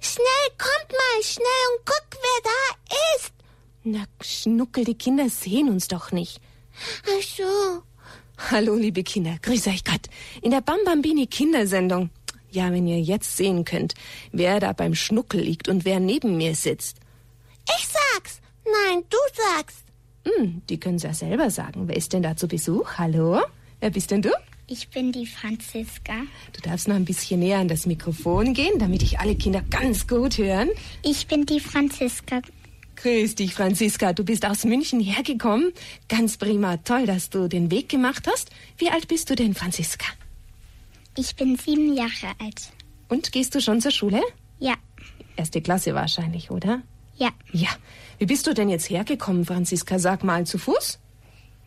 Schnell, kommt mal, schnell und guck, wer da ist. Na, Schnuckel, die Kinder sehen uns doch nicht. Ach so. Hallo, liebe Kinder, grüß euch Gott. In der Bambambini Kindersendung. Ja, wenn ihr jetzt sehen könnt, wer da beim Schnuckel liegt und wer neben mir sitzt. Ich sag's. Nein, du sagst. Hm, die können ja selber sagen. Wer ist denn da zu Besuch? Hallo? Wer bist denn du? Ich bin die Franziska. Du darfst noch ein bisschen näher an das Mikrofon gehen, damit ich alle Kinder ganz gut hören. Ich bin die Franziska. Grüß dich, Franziska. Du bist aus München hergekommen. Ganz prima. Toll, dass du den Weg gemacht hast. Wie alt bist du denn, Franziska? Ich bin sieben Jahre alt. Und gehst du schon zur Schule? Ja, Erste Klasse wahrscheinlich, oder? ja, Ja. Wie bist du denn jetzt hergekommen, Franziska? Sag mal, zu Fuß?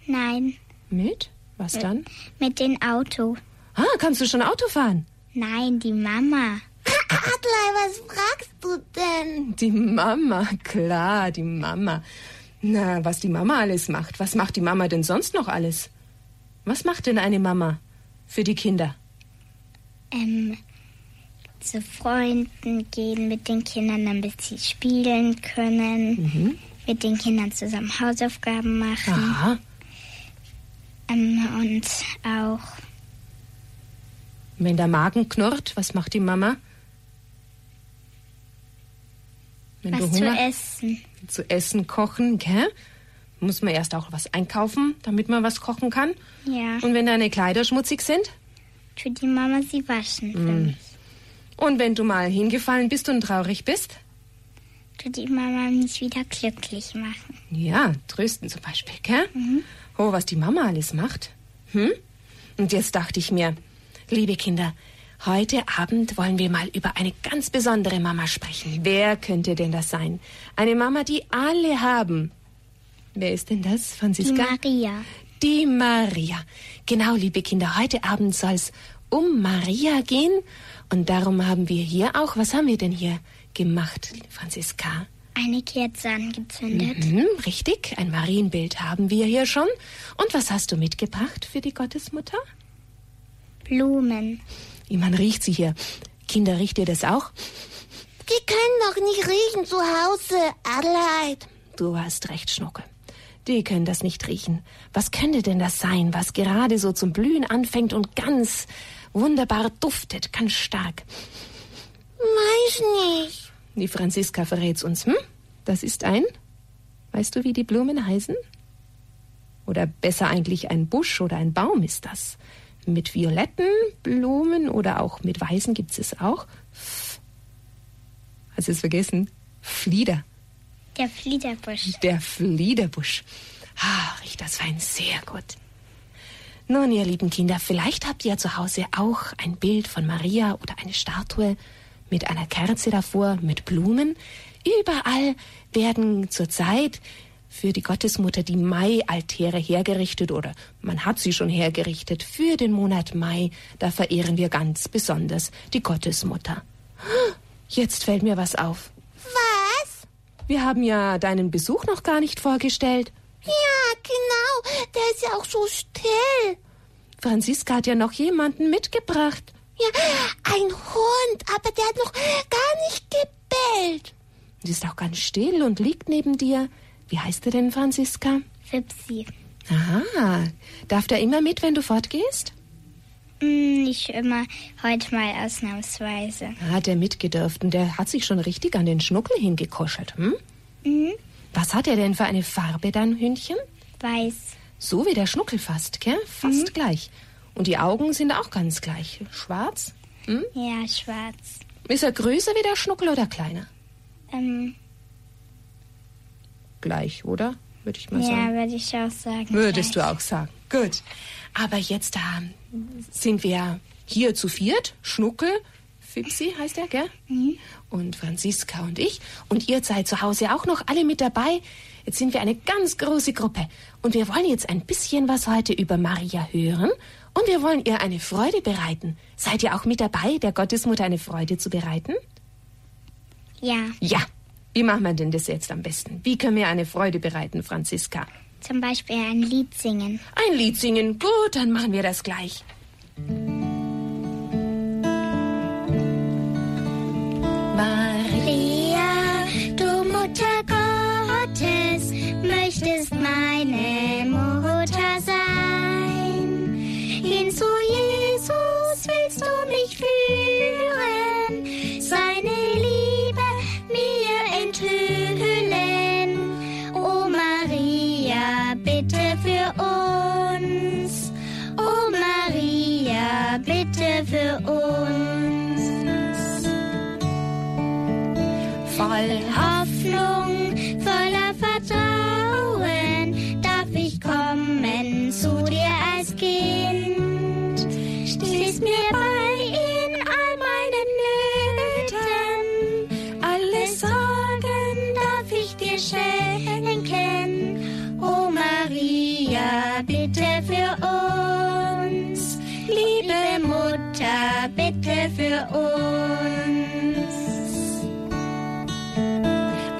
nein. Mit? Was dann? Mit dem Auto. Ah, kannst du schon Auto fahren? Nein, die Mama. Adlai, was fragst du denn? Die Mama, klar, die Mama. Na, was die Mama alles macht. Was macht die Mama denn sonst noch alles? Was macht denn eine Mama für die Kinder? Ähm, zu Freunden gehen mit den Kindern, damit sie spielen können. Mit den Kindern zusammen Hausaufgaben machen. Aha. Ähm, und auch Wenn der Magen knurrt, was macht die Mama? Wenn was du zu Hunger essen. zu essen kochen, gell? Muss man erst auch was einkaufen, damit man was kochen kann. Ja, Und wenn deine Kleider schmutzig sind? tut die Mama sie waschen für Mm. mich. Und wenn du mal hingefallen bist und traurig bist? Tut die Mama mich wieder glücklich machen. Ja, trösten zum Beispiel, gell? Oh, was die Mama alles macht. Hm? Und jetzt dachte ich mir, liebe Kinder, heute Abend wollen wir mal über eine ganz besondere Mama sprechen. Wer könnte denn das sein? Eine Mama, die alle haben. Wer ist denn das, Die Franziska? Maria. Die Maria. Genau, liebe Kinder, heute Abend soll es um Maria gehen. Und darum haben wir hier auch, was haben wir denn hier gemacht, Franziska? Eine Kerze angezündet. Mhm, richtig, ein Marienbild haben wir hier schon. Und was hast du mitgebracht für die Gottesmutter? Blumen. Wie man riecht sie hier. Kinder, riecht ihr das auch? Die können doch nicht riechen zu Hause, Adelheid. Du hast recht, Schnucke. Die können das nicht riechen. Was könnte denn das sein, was gerade so zum Blühen anfängt und ganz wunderbar duftet, ganz stark? Weiß nicht. Die Franziska verrät's uns, hm? Das ist ein. Weißt du, wie die Blumen heißen? Oder besser eigentlich ein Busch oder ein Baum ist das. Mit violetten Blumen oder auch mit weißen gibt's es auch. Hast du es vergessen? Flieder. Der Fliederbusch. Der Fliederbusch. Ah, riecht das fein sehr gut. Nun, ihr lieben Kinder, vielleicht habt ihr zu Hause auch ein Bild von Maria oder eine Statue mit einer Kerze davor, mit Blumen. Überall werden zurzeit für die Gottesmutter die Mai-Altäre hergerichtet oder man hat sie schon hergerichtet für den Monat Mai. Da verehren wir ganz besonders die Gottesmutter. Jetzt fällt mir was auf. Was? Wir haben ja deinen Besuch noch gar nicht vorgestellt. Ja, genau. Der ist ja auch so still. Franziska hat ja noch jemanden mitgebracht. Ja, ein Hund, aber der hat noch gar nicht gebellt. Sie ist auch ganz still und liegt neben dir. Wie heißt er denn, Franziska? Fipsi. Aha. Darf der immer mit, wenn du fortgehst? Hm, nicht immer, heute mal ausnahmsweise. Hat er mitgedürft und der hat sich schon richtig an den Schnuckel hingekuschelt, hm? Mhm. Was hat er denn für eine Farbe, dein Hündchen? Weiß. So wie der Schnuckel fast, gell? Fast gleich. Und die Augen sind auch ganz gleich. Schwarz? Hm? Ja, schwarz. Ist er größer wie der Schnuckel oder kleiner? Ähm, Gleich, oder? Würde ich mal ja, sagen. würde ich auch sagen. Würdest du gleich. auch sagen. Gut. Aber jetzt da sind wir hier zu viert. Schnuckel, Fipsi heißt er, gell? Und Franziska und ich. Und ihr seid zu Hause auch noch alle mit dabei. Jetzt sind wir eine ganz große Gruppe. Und wir wollen jetzt ein bisschen was heute über Maria hören. Und wir wollen ihr eine Freude bereiten. Seid ihr auch mit dabei, der Gottesmutter eine Freude zu bereiten? Ja, Ja. Wie machen wir denn das jetzt am besten? Wie können wir eine Freude bereiten, Franziska? zum Beispiel ein Lied singen. Ein Lied singen. Gut, dann machen wir das gleich.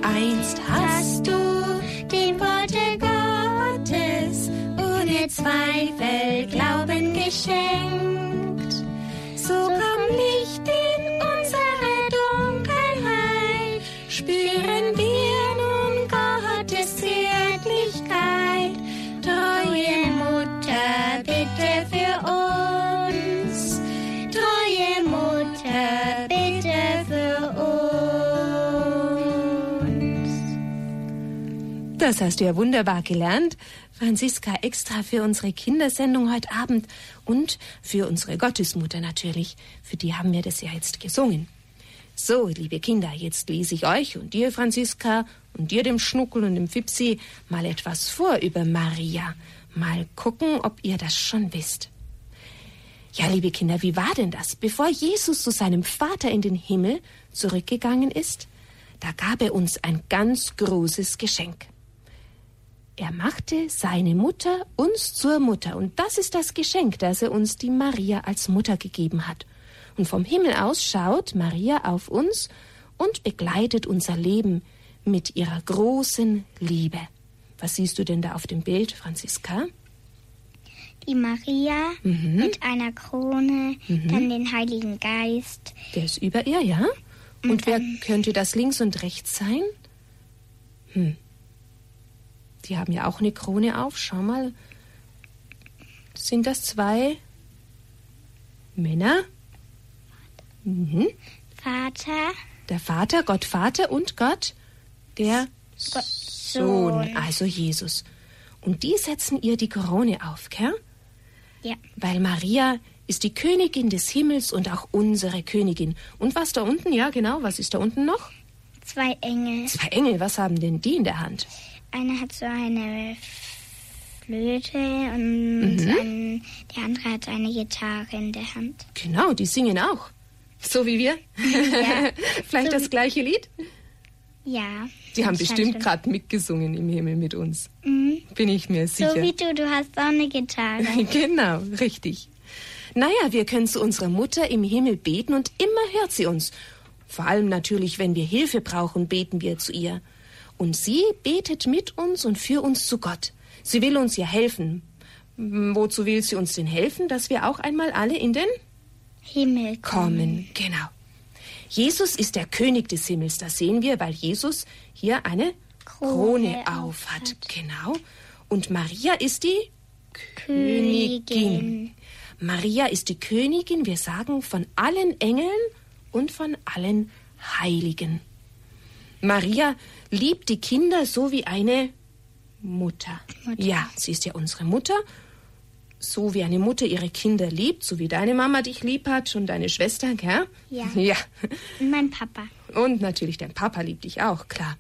Einst hast du dem Worte Gottes ohne Zweifel Glauben geschenkt. So Das hast du ja wunderbar gelernt, Franziska, extra für unsere Kindersendung heute Abend und für unsere Gottesmutter natürlich. Für die haben wir das ja jetzt gesungen. So, liebe Kinder, jetzt lese ich euch und dir, Franziska, und dir, dem Schnuckel und dem Fipsi, mal etwas vor über Maria. Mal gucken, ob ihr das schon wisst. Ja, liebe Kinder, wie war denn das? Bevor Jesus zu seinem Vater in den Himmel zurückgegangen ist, da gab er uns ein ganz großes Geschenk. Er machte seine Mutter uns zur Mutter. Und das ist das Geschenk, das er uns die Maria als Mutter gegeben hat. Und vom Himmel aus schaut Maria auf uns und begleitet unser Leben mit ihrer großen Liebe. Was siehst du denn da auf dem Bild, Franziska? Die Maria Mhm. mit einer Krone, dann den Heiligen Geist. Der ist über ihr, ja? Und wer könnte das links und rechts sein? Hm. Die haben ja auch eine Krone auf. Schau mal. Sind das zwei Männer? Mhm. Vater, Der Vater, Gott Vater und Gott, der Gott Sohn, Sohn. also Jesus. Und die setzen ihr die Krone auf, gell? Ja, Weil Maria ist die Königin des Himmels und auch unsere Königin. Und was da unten? Ja, genau, was ist da unten noch? zwei Engel. Zwei Engel, was haben denn die in der Hand? Einer hat so eine Flöte und Mhm. ein, der andere hat eine Gitarre in der Hand. Genau, die singen auch. So wie wir. Vielleicht das gleiche Lied? Ja. Die haben bestimmt gerade mitgesungen im Himmel mit uns. Mhm. Bin ich mir sicher. So wie du, du hast auch eine Gitarre. Genau, richtig. Naja, wir können zu unserer Mutter im Himmel beten und immer hört sie uns. Vor allem natürlich, wenn wir Hilfe brauchen, beten wir zu ihr. Und sie betet mit uns und für uns zu Gott. Sie will uns ja helfen. Wozu will sie uns denn helfen? Dass wir auch einmal alle in den Himmel kommen. Genau. Jesus ist der König des Himmels, das sehen wir, weil Jesus hier eine Krone, Krone auf hat. aufhat. Genau. Und Maria ist die Königin. Königin. Maria ist die Königin, wir sagen, von allen Engeln und von allen Heiligen. Maria liebt die Kinder so wie eine Mutter. Mutter. Ja, sie ist ja unsere Mutter. So wie eine Mutter ihre Kinder liebt, so wie deine Mama dich lieb hat und deine Schwester, gell? Ja. Ja. Und mein Papa. Und natürlich dein Papa liebt dich auch, klar.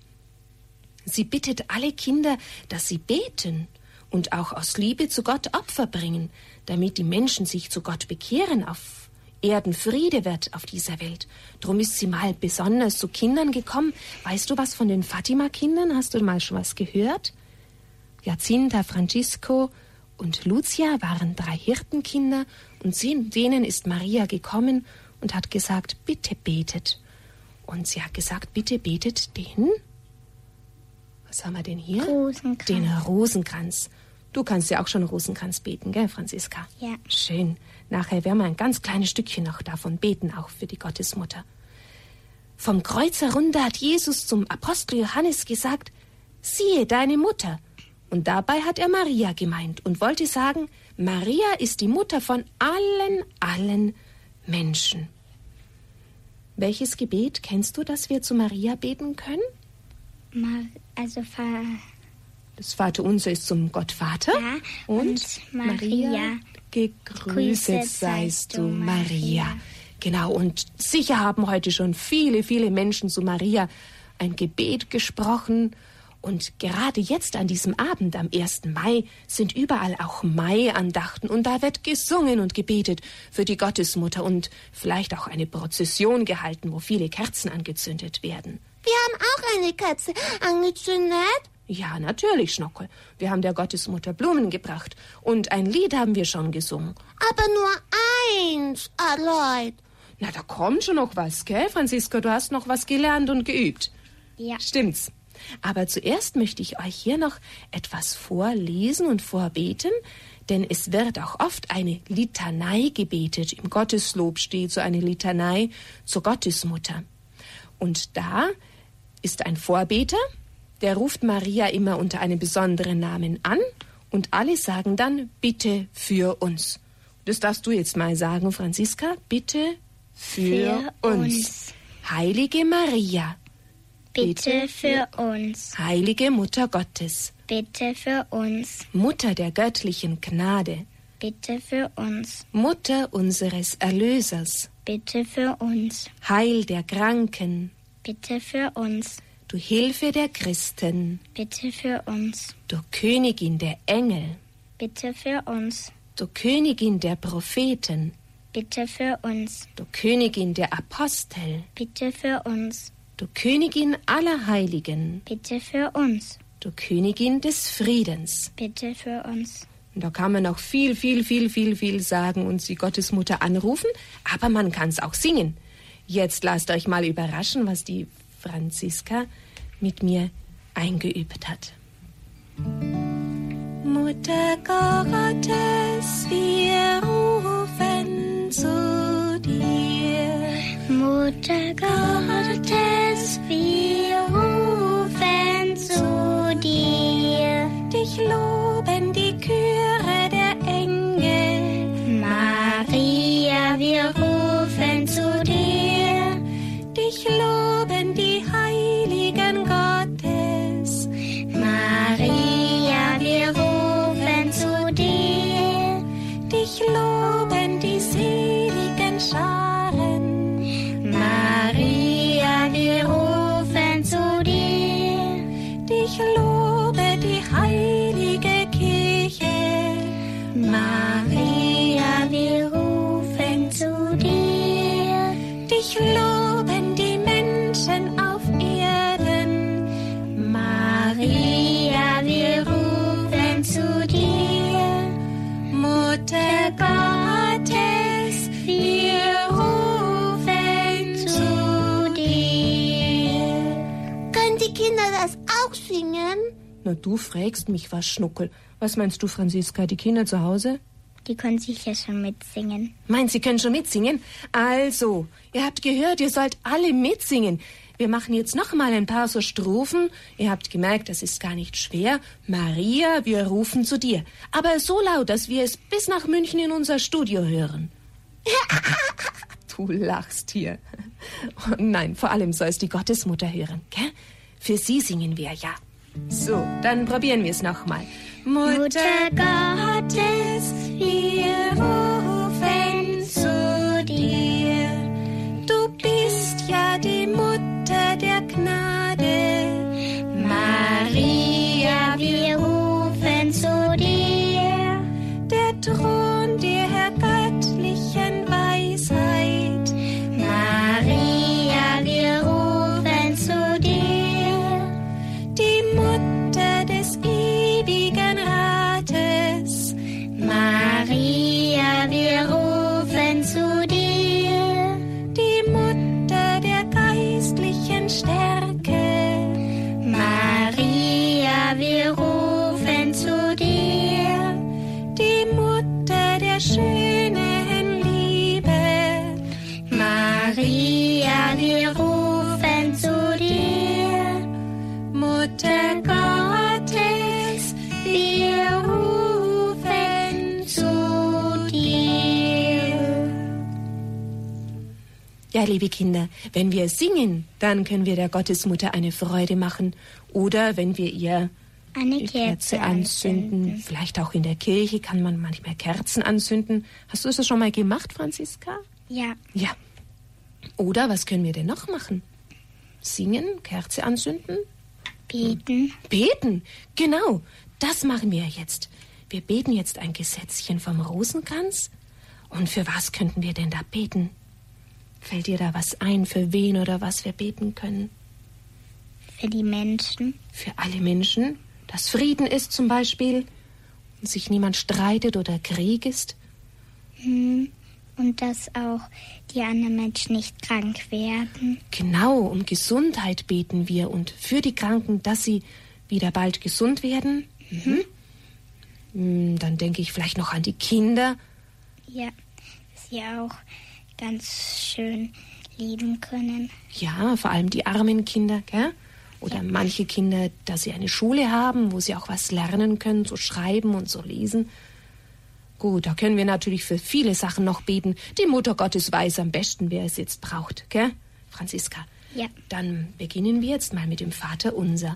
Sie bittet alle Kinder, dass sie beten und auch aus Liebe zu Gott Opfer bringen, damit die Menschen sich zu Gott bekehren, auf Erden Friede wird auf dieser Welt. Drum ist sie mal besonders zu Kindern gekommen. Weißt du was von den Fatima-Kindern? Hast du mal schon was gehört? Jacinta, Francisco und Lucia waren drei Hirtenkinder und sie- denen ist Maria gekommen und hat gesagt, bitte betet. Und sie hat gesagt, bitte betet den. Was haben wir denn hier? Rosenkranz. Den Rosenkranz. Du kannst ja auch schon Rosenkranz beten, gell, Franziska? Ja. Schön. Nachher werden wir ein ganz kleines Stückchen noch davon beten, auch für die Gottesmutter. Vom Kreuz herunter hat Jesus zum Apostel Johannes gesagt, siehe deine Mutter. Und dabei hat er Maria gemeint und wollte sagen, Maria ist die Mutter von allen, allen Menschen. Welches Gebet kennst du, das wir zu Maria beten können? Mar also Fa Das Vaterunser ist zum Gott Vater. Ja, und, und Maria. gegrüßet Gegrüßet seist du, Maria. Genau, und sicher haben heute schon viele, viele Menschen zu Maria ein Gebet gesprochen und gerade jetzt an diesem Abend, am 1. Mai, sind überall auch Mai-Andachten und da wird gesungen und gebetet für die Gottesmutter und vielleicht auch eine Prozession gehalten, wo viele Kerzen angezündet werden. Wir haben auch eine Kerze angezündet. Ja, natürlich, Schnockel. Wir haben der Gottesmutter Blumen gebracht und ein Lied haben wir schon gesungen. Aber nur eins, Aloyd. Na, da kommt schon noch was, gell, Franziska? Du hast noch was gelernt und geübt. Ja. Stimmt's. Aber zuerst möchte ich euch hier noch etwas vorlesen und vorbeten, denn es wird auch oft eine Litanei gebetet. Im Gotteslob steht so eine Litanei zur Gottesmutter. Und da ist ein Vorbeter, der ruft Maria immer unter einem besonderen Namen an und alle sagen dann Bitte für uns. Das darfst du jetzt mal sagen, Franziska. Bitte für, Für uns. uns. Heilige Maria, Bitte für uns. heilige Mutter Gottes, Bitte für uns. Mutter der göttlichen Gnade, Bitte für uns. Mutter unseres Erlösers, Bitte für uns. Heil der Kranken, Bitte für uns. Du Hilfe der Christen, Bitte für uns. du Königin der Engel, Bitte für uns. du Königin der Propheten, Bitte für uns. du Königin der Apostel, Bitte für uns. du Königin aller Heiligen, Bitte für uns. du Königin des Friedens. Bitte für uns. Und da kann man noch viel, viel, viel, viel, viel sagen und sie Gottesmutter anrufen, aber man kann es auch singen. Jetzt lasst euch mal überraschen, was die Franziska mit mir eingeübt hat. Mutter Gottes, wir rufen zu dir. Mutter Gottes, wir rufen zu dir. Dich loben die Chöre Na, du fragst mich was, Schnuckel. Was meinst du, Franziska, die Kinder zu Hause? Die können sicher schon mitsingen. Meint, Sie können schon mitsingen? Also, ihr habt gehört, ihr sollt alle mitsingen. Wir machen jetzt noch mal ein paar so Strophen. Ihr habt gemerkt, das ist gar nicht schwer. Maria, wir rufen zu dir. Aber so laut, dass wir es bis nach München in unser Studio hören. du lachst hier. Oh nein, vor allem soll es die Gottesmutter hören, gell? Für sie singen wir ja. So, dann probieren wir es noch mal. Mutter Gottes, wir rufen zu dir. Du bist ja die Mutter der Gnade. Maria, wir rufen zu dir. Der Thron Ja, liebe Kinder, wenn wir singen, dann können wir der Gottesmutter eine Freude machen. Oder wenn wir ihr Eine Kerze anzünden. anzünden. Vielleicht auch in der Kirche kann man manchmal Kerzen anzünden. Hast du das schon mal gemacht, Franziska? Ja, Ja. Oder was können wir denn noch machen? Singen, Kerze anzünden? Beten. Beten, genau. Das machen wir jetzt. Wir beten jetzt ein Gesetzchen vom Rosenkranz. Und für was könnten wir denn da beten? Fällt dir da was ein, für wen oder was wir beten können? Für die Menschen. Für alle Menschen, dass Frieden ist zum Beispiel und sich niemand streitet oder Krieg ist. Hm. Und dass auch die anderen Menschen nicht krank werden. Genau, um Gesundheit beten wir und für die Kranken, dass sie wieder bald gesund werden. Mhm. Hm, Dann denke ich vielleicht noch an die Kinder. Ja, dass sie auch ganz schön lieben können. Ja, vor allem die armen Kinder, gell? Oder manche Kinder, dass sie eine Schule haben, wo sie auch was lernen können, so schreiben und so lesen. Gut, da können wir natürlich für viele Sachen noch beten. Die Mutter Gottes weiß am besten, wer es jetzt braucht, gell? Franziska. Ja. Dann beginnen wir jetzt mal mit dem Vater unser.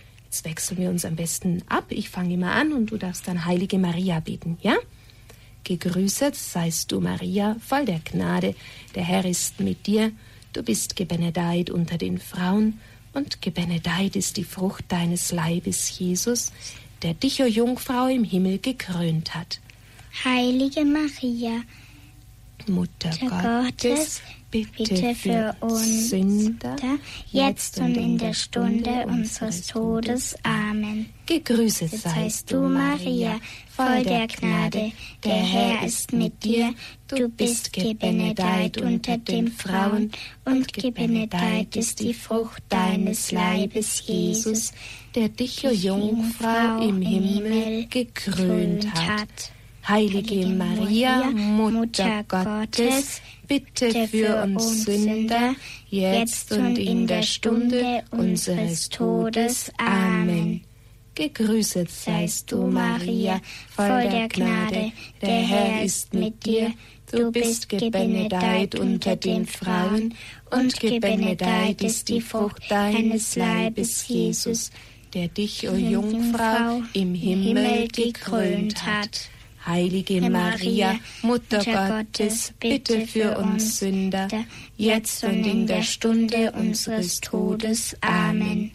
Jetzt wechseln wir uns am besten ab. Ich fange immer an und du darfst dann Heilige Maria beten, ja? Gegrüßet seist du, Maria, voll der Gnade. Der Herr ist mit dir. Du bist gebenedeit unter den Frauen und gebenedeit ist die Frucht deines Leibes, Jesus, der dich, o Jungfrau, im Himmel gekrönt hat. Heilige Maria, Mutter Gottes, bitte, bitte für uns Sünder, jetzt und in der Stunde unseres Todes. Amen. Gegrüßet Seist du, Maria, voll der Gnade, der Herr ist mit dir. Du bist gebenedeit unter den Frauen, und gebenedeit ist die Frucht deines Leibes, Jesus, der dich, o Jungfrau, im Himmel gekrönt hat. Heilige Maria, Mutter Gottes, bitte für uns Sünder, jetzt und in der Stunde unseres Todes. Amen. Gegrüßet seist du, Maria, voll der Gnade, der Herr ist mit dir. Du bist gebenedeit unter den Frauen, und gebenedeit ist die Frucht deines Leibes, Jesus, der dich, o Jungfrau, im Himmel gekrönt hat. Heilige Maria, Mutter Gottes, bitte für uns Sünder, jetzt und in der Stunde unseres Todes. Amen.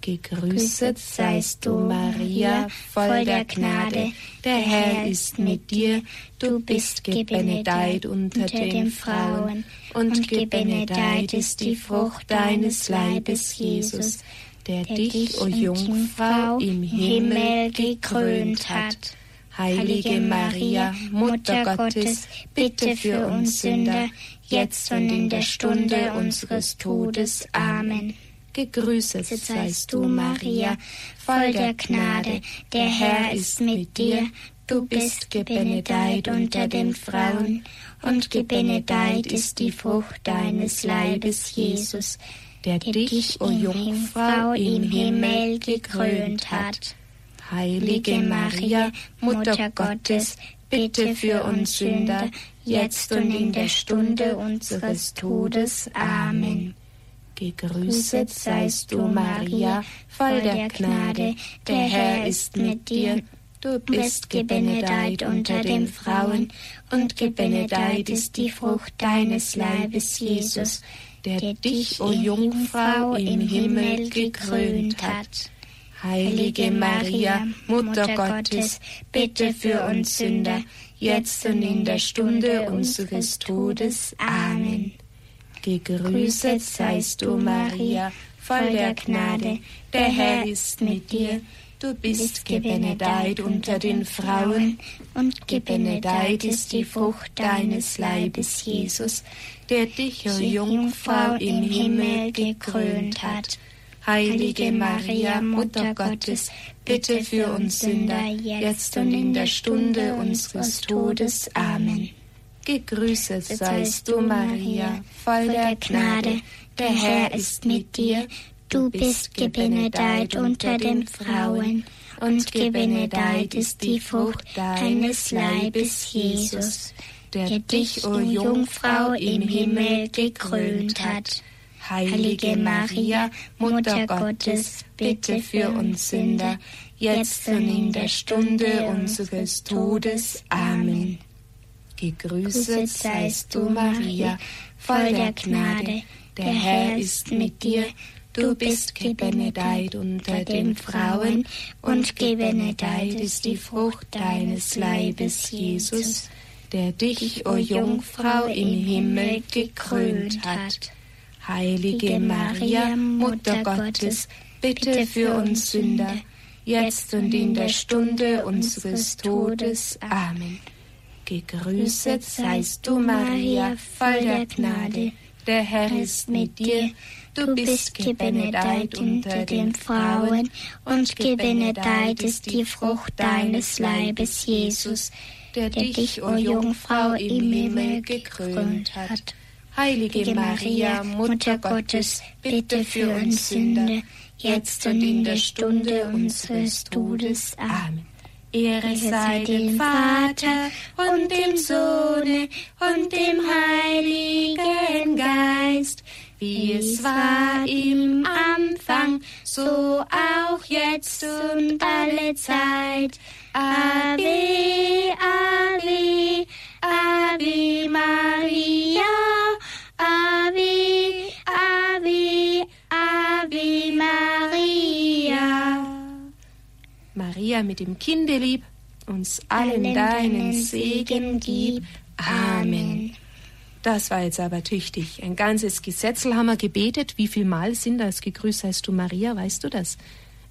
Gegrüßet seist du, Maria, voll der Gnade, der Herr ist mit dir. Du bist gebenedeit unter den Frauen, und gebenedeit ist die Frucht deines Leibes, Jesus, der dich, o Jungfrau, im Himmel gekrönt hat. Heilige Maria, Mutter Gottes, bitte für uns Sünder, jetzt und in der Stunde unseres Todes. Amen. Gegrüßet seist du, Maria, voll der Gnade, der Herr ist mit dir. Du bist gebenedeit unter den Frauen, und gebenedeit ist die Frucht deines Leibes, Jesus, der dich, o Jungfrau, im Himmel gekrönt hat. Heilige Maria, Mutter Gottes, bitte für uns Sünder, jetzt und in der Stunde unseres Todes. Amen. Gegrüßet seist du, Maria, voll der Gnade, der Herr ist mit dir. Du bist gebenedeit unter den Frauen, und gebenedeit ist die Frucht deines Leibes, Jesus, der dich, o Jungfrau, im Himmel gekrönt hat. Heilige Maria, Mutter Gottes, bitte für uns Sünder, jetzt und in der Stunde unseres Todes. Amen. Gegrüßet seist du, Maria, voll der Gnade, der Herr ist mit dir. Du bist gebenedeit unter den Frauen, und gebenedeit ist die Frucht deines Leibes, Jesus, der dich, o Jungfrau, im Himmel gekrönt hat. Heilige Maria, Mutter Gottes, bitte für uns Sünder, jetzt und in der Stunde unseres Todes. Amen. Gegrüßet seist du, Maria, voll der Gnade, der Herr ist mit dir. Du bist gebenedeit unter den Frauen, und gebenedeit ist die Frucht deines Leibes, Jesus, der dich, o Jungfrau, im Himmel gekrönt hat. Heilige Maria, Mutter Gottes, bitte für uns Sünder, jetzt und in der Stunde unseres Todes. Amen. Gegrüßet seist du, Maria, voll der Gnade, der Herr ist mit dir. Du bist gebenedeit unter den Frauen, und gebenedeit ist die Frucht deines Leibes, Jesus, der dich, o Jungfrau, im Himmel gekrönt hat. Heilige Maria, Mutter Gottes, bitte für uns Sünder, jetzt und in der Stunde unseres Todes. Amen. Gegrüßet seist du, Maria, voll der Gnade. Der Herr ist mit dir. Du bist gebenedeit unter den Frauen, und gebenedeit ist die Frucht deines Leibes, Jesus, der dich, o Jungfrau, im Himmel gekrönt hat. Heilige Maria, Mutter Gottes, bitte für uns Sünder, jetzt und in der Stunde unseres Todes. Amen. Ehre sei dem Vater und dem Sohne und dem Heiligen Geist, wie es war im Anfang, so auch jetzt und alle Zeit. Ave, Ave, Ave Maria, Maria mit dem Kinde lieb, uns allen deinen Segen gib. Amen. Das war jetzt aber tüchtig. Ein ganzes Gesetzel haben wir gebetet. Wie viel Mal sind das? Gegrüßt heißt du Maria, weißt du das?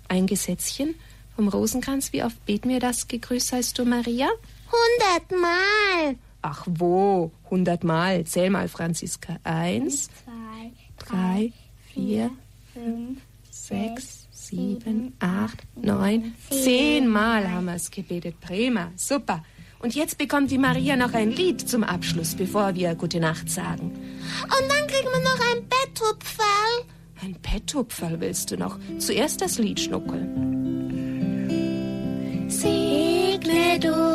Ein Gesetzchen vom Rosenkranz. Wie oft beten wir das? Gegrüßt heißt du Maria? Hundertmal. Ach wo? Hundertmal. Zähl mal, Franziska. Eins, Zwei, drei, vier, fünf, sechs, sieben, acht, neun, zehnmal haben wir es gebetet. Prima, super. Und jetzt bekommt die Maria noch ein Lied zum Abschluss, bevor wir Gute Nacht sagen. Und dann kriegen wir noch ein Betthupferl. Ein Petthupferl willst du noch? Zuerst das Lied, Schnuckel. Segne du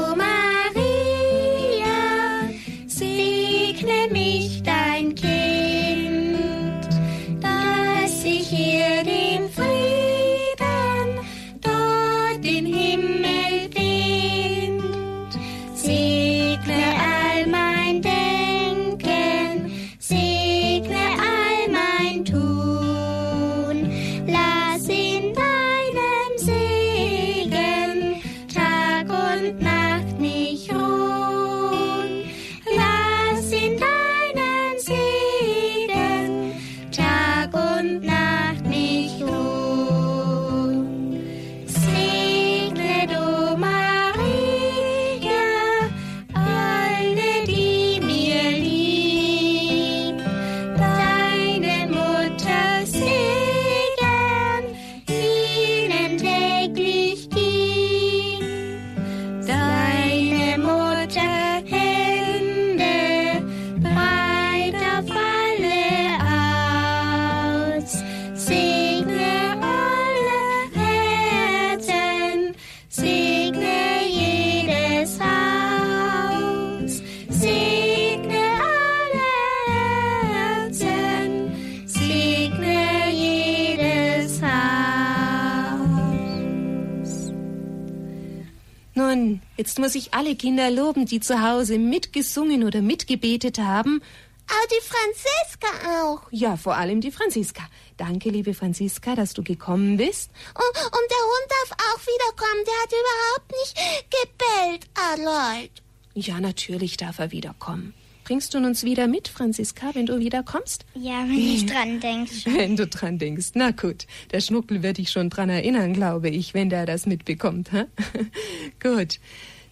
muss ich alle Kinder loben, die zu Hause mitgesungen oder mitgebetet haben. Auch die Franziska auch. Ja, vor allem die Franziska. Danke, liebe Franziska, dass du gekommen bist. Und, und der Hund darf auch wiederkommen. Der hat überhaupt nicht gebellt, Aloyd. Ja, natürlich darf er wiederkommen. Bringst du uns wieder mit, Franziska, wenn du wiederkommst? Ja, wenn ich dran denke. Wenn du dran denkst. Na gut, der Schnuckel wird dich schon dran erinnern, glaube ich, wenn der das mitbekommt. Hä? gut.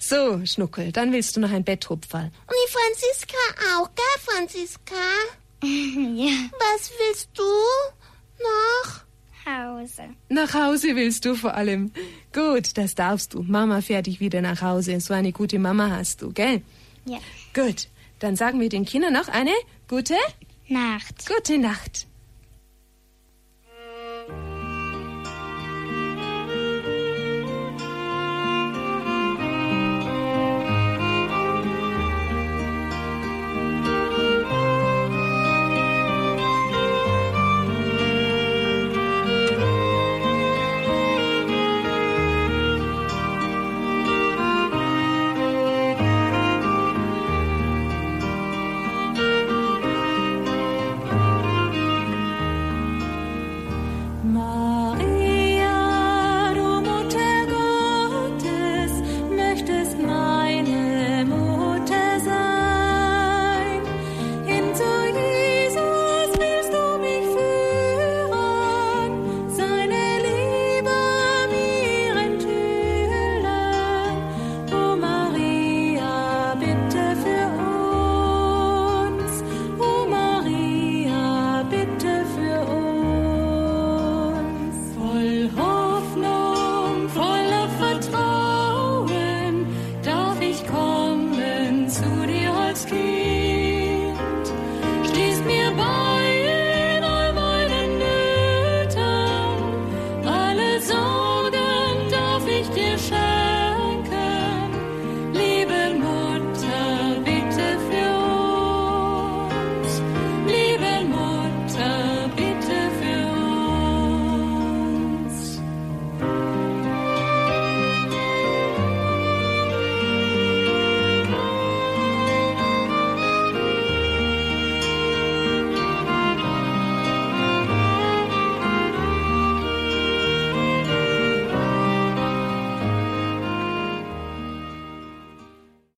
So, Schnuckel, dann willst du noch ein Betthupferl. Und die Franziska auch, gell, Franziska? ja, Was willst du noch? Hause. Nach Hause willst du vor allem. Gut, das darfst du. Mama fährt dich wieder nach Hause. So eine gute Mama hast du, gell? Ja. Gut, dann sagen wir den Kindern noch eine gute, Nacht. gute Nacht.